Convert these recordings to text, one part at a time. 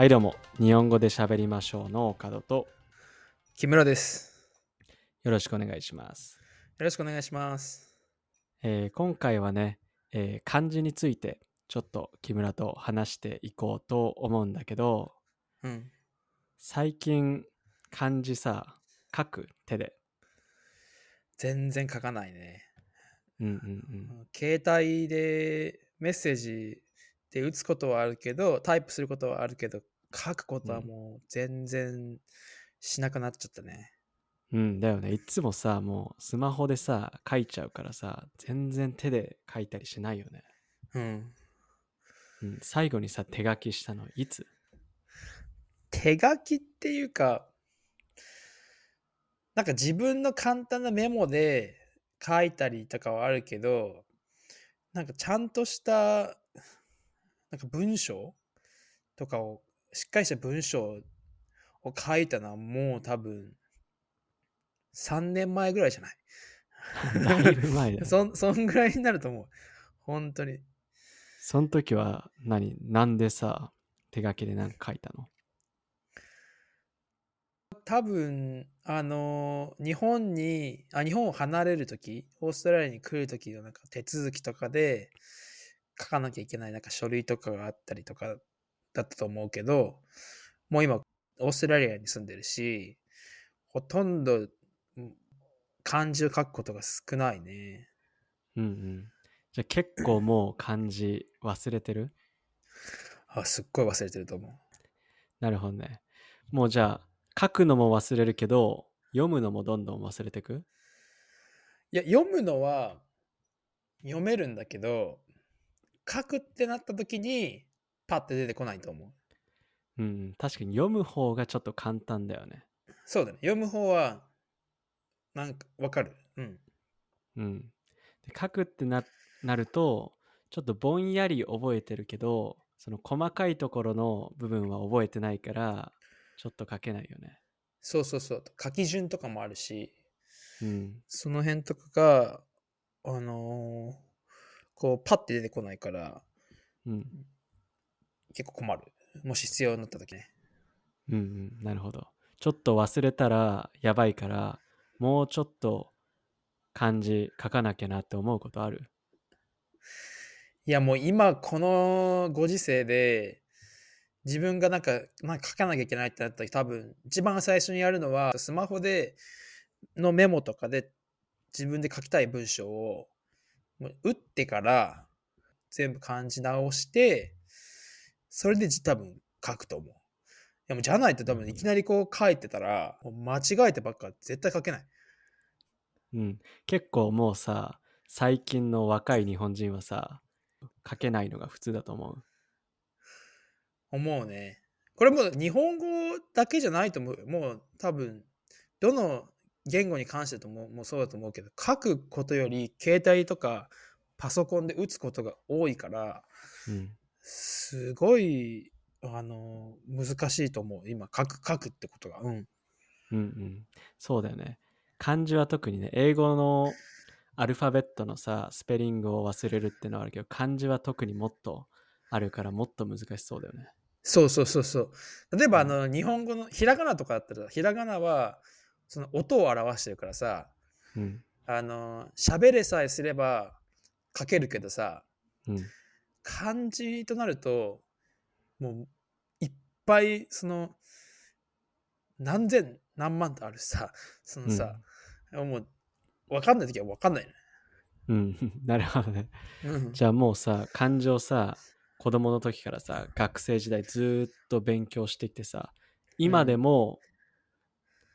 はいどうも日本語で喋りましょうの岡戸と木村です。よろしくお願いします、よろしくお願いします。えー今回はね、えー漢字についてちょっと木村と話していこうと思うんだけどうん。最近漢字さ書く手で全然書かないね。うんうんうん携帯でメッセージで打つことはあるけど、タイプすることはあるけど、書くことはもう全然しなくなっちゃったね。うんだよねいつもさもうスマホでさ書いちゃうからさ全然手で書いたりしないよね、うん。うん、最後にさ手書きしたのいつ？手書きっていうか、なんか自分の簡単なメモで書いたりとかはあるけど、なんかちゃんとした、なんか文章とかを、しっかりした文章を書いたのはもう多分3年前ぐらいじゃない？だいぶ前だよね そんそんぐらいになると思う。本当に。その時は何？なんでさ手書きで何か書いたの？多分あのー日本にあ日本を離れる時オーストラリアに来る時のなんか手続きとかで書かなきゃいけないなんか書類とかがあったりとかだったと思うけどもう今オーストラリアに住んでるしほとんどうん漢字を書くことが少ないね。うんうん。じゃあ結構もう漢字忘れてる？あすっごい忘れてると思う。なるほどね。もうじゃあ書くのも忘れるけど読むのもどんどん忘れてく？いや読むのは読めるんだけど書くってなった時にパッて出てこないと思ううんうん確かに読む方がちょっと簡単だよねそうだね。読む方は、なんかわかる。うん。うんで書くってななるとちょっとぼんやり覚えてるけどその細かいところの部分は覚えてないからちょっと書けないよねそうそうそう。書き順とかもあるし、うんその辺とかが、あのーこう、パッて出てこないから、うん結構困る。もし必要になった時ね。うんうんなるほどちょっと忘れたらやばいからもうちょっと漢字書かなきゃなって思うことある？いや、もう今、このご時世で、自分がなんか、なんか書かなきゃいけないってなった時、多分、一番最初にやるのは、スマホで、のメモとかで、自分で書きたい文章を、打ってから、全部漢字直して、それで多分書くと思う。いやもうじゃないと多分いきなりこう書いてたら、間違えてばっか絶対書けない。うん結構もうさ最近の若い日本人はさ書けないのが普通だと思う思うね。これもう日本語だけじゃないと思うよ。もう多分、どの言語に関してとももうそうだと思うけど、書くことより携帯とかパソコンで打つことが多いから、うんすごい、あの、難しいと思う。今、書く、書くってことが。うん。うんうんそうだよね漢字は特にね英語のアルファベットのさスペリングを忘れるってのはあるけど漢字は特にもっとあるからもっと難しそうだよねそうそうそうそう。例えば、あうんの、日本語のひらがなとかだったら、ひらがなは、その音を表してるからさ、うんあの、喋れさえすれば書けるけどさ、うん漢字となるともういっぱいその何千何万とあるしさそのさ、もう分かんない時は分かんないね、うん。なるほどね。うん、じゃあもうさ漢字をさ子供の時からさ学生時代ずーっと勉強してきてさ今でも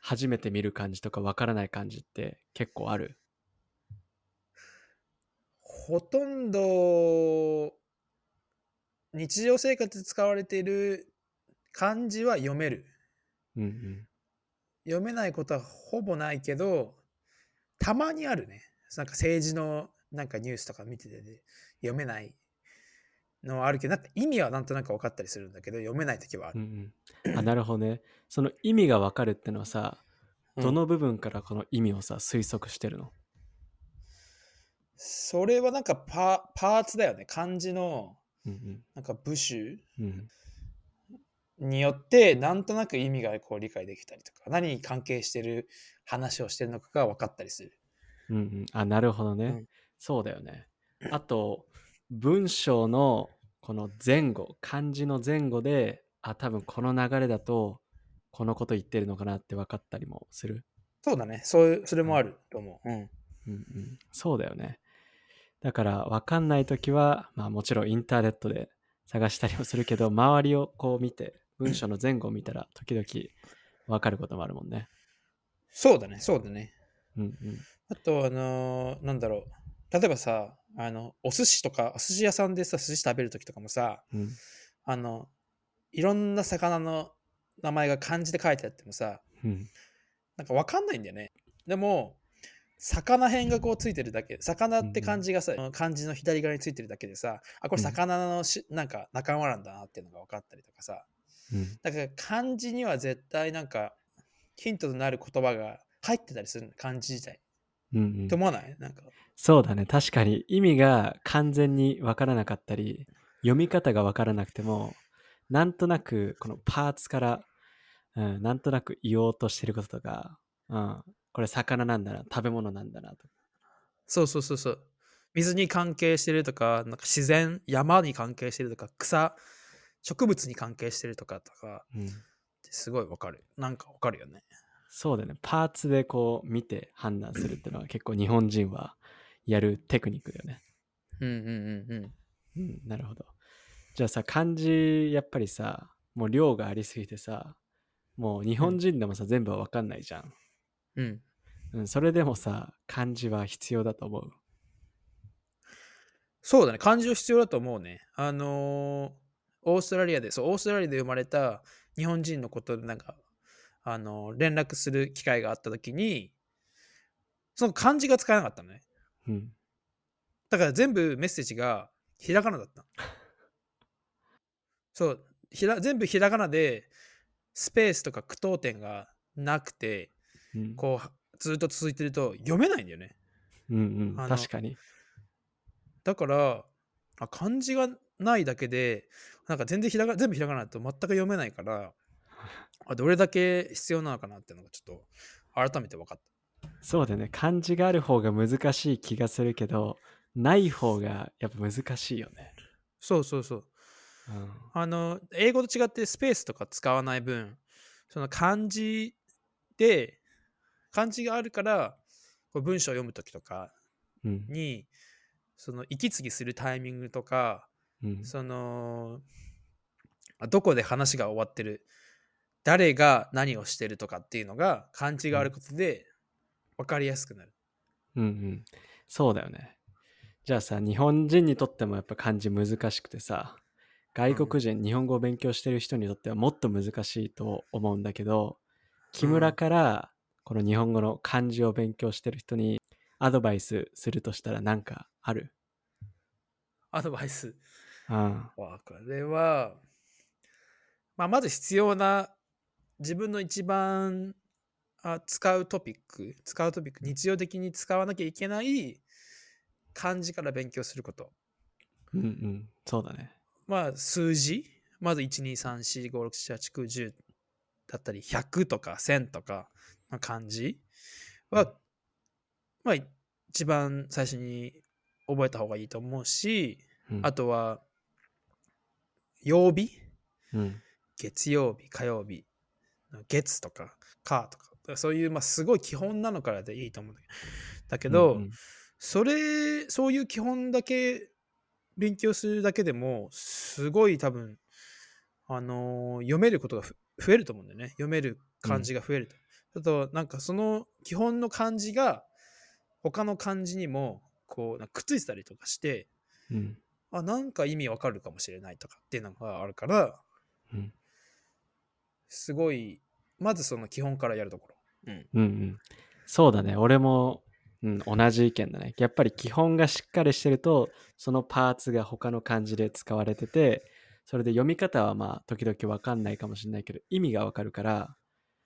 初めて見る漢字とかわからない漢字って結構ある？ほとんど日常生活で使われている漢字は読める。うんうん。読めないことはほぼないけどたまにあるね。なんか政治のなんかニュースとか見てて、ね、読めないのはあるけどなんか意味はなんとなく分かったりするんだけど読めない時はある、うんうん。あなるほどね。その意味がわかるってのはさうん。どの部分からこの意味をさ推測してるの？それはなんかパパーツだよね。漢字のうんなんか部首によって、なんとなく意味がこう理解できたりとか、何に関係してる話をしてるのかが分かったりする。うんうん。あ、なるほどね。うんそうだよね。あと、文章のこの前後、漢字の前後で、あ、多分この流れだと、このこと言ってるのかなって分かったりもする。そうだね。そう、それもあると思う。うん。うんうん。そうだよね。だから、分かんないときは、まあもちろんインターネットで探したりもするけど、周りをこう見て、文章の前後を見たら、時々分かることもあるもんね。そうだね。そうだね。うんうん。あと、あのーなんだろう。例えばさ、あの、お寿司とか、お寿司屋さんでさ、寿司食べるときとかもさ、うんあの、いろんな魚の名前が漢字で書いてあってもさ、うんなんかわかんないんだよね。でも、魚辺がこうついてるだけ、魚って漢字がさ、漢字の左側についてるだけでさ、あ、これ魚のし、なんか仲間なんだなっていうのが分かったりとかさ、うん。だから漢字には絶対なんかヒントとなる言葉が入ってたりするの漢字自体。うんうん。って思わない？なんか。そうだね。確かに意味が完全にわからなかったり、読み方がわからなくても、なんとなくこのパーツから、うん、なんとなく言おうとしてることとか、うん、これ魚なんだな、食べ物なんだなと。そうそうそうそう。水に関係してるとか、なんか自然、山に関係してるとか、草、植物に関係してるとかとか、うん、すごいわかる。なんかわかるよね。そうだね。パーツでこう見て判断するっていうのは結構日本人はやるテクニックだよね。うんうんうんうん。うん、なるほど。じゃあさ、漢字やっぱりさ、もう量がありすぎてさ、もう日本人でもさ、全部はわかんないじゃん。うん。うん、それでもさ、漢字は必要だと思う？そうだね。漢字を必要だと思うね。あのーオーストラリアで、そう、オーストラリアで生まれた日本人のことで、なんか、あのー連絡する機会があったときに、その漢字が使えなかったのね。うん。だから全部メッセージがひらがなだった。そう、ひら全部ひらがなで、スペースとか句読点がなくて、うん、こう、ずっと続いてると読めないんだよね。うんうん、確かに。だから、あ漢字がないだけで、なんか全然ひらが全部ひらがなだと全く読めないから、あどれだけ必要なのかなっていうのがちょっと改めて分かった。そうだよね。漢字がある方が難しい気がするけど、ない方がやっぱ難しいよね。そうそうそう。うん、あの、英語と違ってスペースとか使わない分、その漢字で、漢字があるから、こう文章を読むときとかうん、に、その息継ぎするタイミングとか、うん、その、あどこで話が終わってる、誰が何をしてるとかっていうのが漢字があることで分かりやすくなる。うんうん。そうだよね。じゃあさ、日本人にとってもやっぱ漢字難しくてさ、外国人、日本語を勉強してる人にとってはもっと難しいと思うんだけど、木村からこの日本語の漢字を勉強してる人にアドバイスするとしたら何かある？アドバイス。うん。わこれは、まあ、まず必要な自分の一番あ使うトピック、使うトピック、日常的に使わなきゃいけない漢字から勉強すること。うんうん。そうだね。まあ、数字、まず1、2、3、4、5、6、7、8、9、10だったり、100とか1000とかの漢字は、まあ、一番最初に覚えた方がいいと思うし、うん、あとは、曜日？うん。月曜日、火曜日、月とか、火とか、そういう、まあ、すごい基本なのからでいいと思うんだけど、だけど、うんうんそれ、そういう基本だけ勉強するだけでも、すごい多分、あのー読めることがふ増えると思うんだよね。読める漢字が増えると。あと、なんかその基本の漢字が、他の漢字にも、こう、なんかくっついてたりとかして、うんあ、なんか意味わかるかもしれないとかっていうのがあるから、うんすごい、まずその基本からやるところ。うん。うんうん。そうだね。俺も、うん、同じ意見だね。やっぱり基本がしっかりしてると、そのパーツが他の漢字で使われてて、それで読み方はまあ時々わかんないかもしれないけど、意味がわかるから、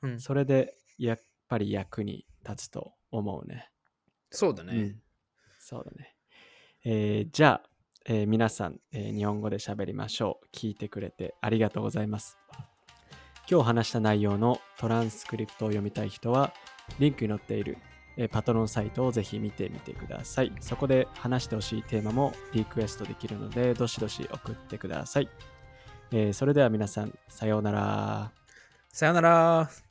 うん、それでやっぱり役に立つと思うね。そうだね。うん、そうだね。えーじゃあ、えー皆さん、えー日本語で喋りましょう。聞いてくれてありがとうございます。今日話した内容のトランスクリプトを読みたい人は、リンクに載っているえーパトロンサイトをぜひ見てみてください。そこで話してほしいテーマもリクエストできるので、どしどし送ってください。えーそれでは皆さん、さようなら。さよなら。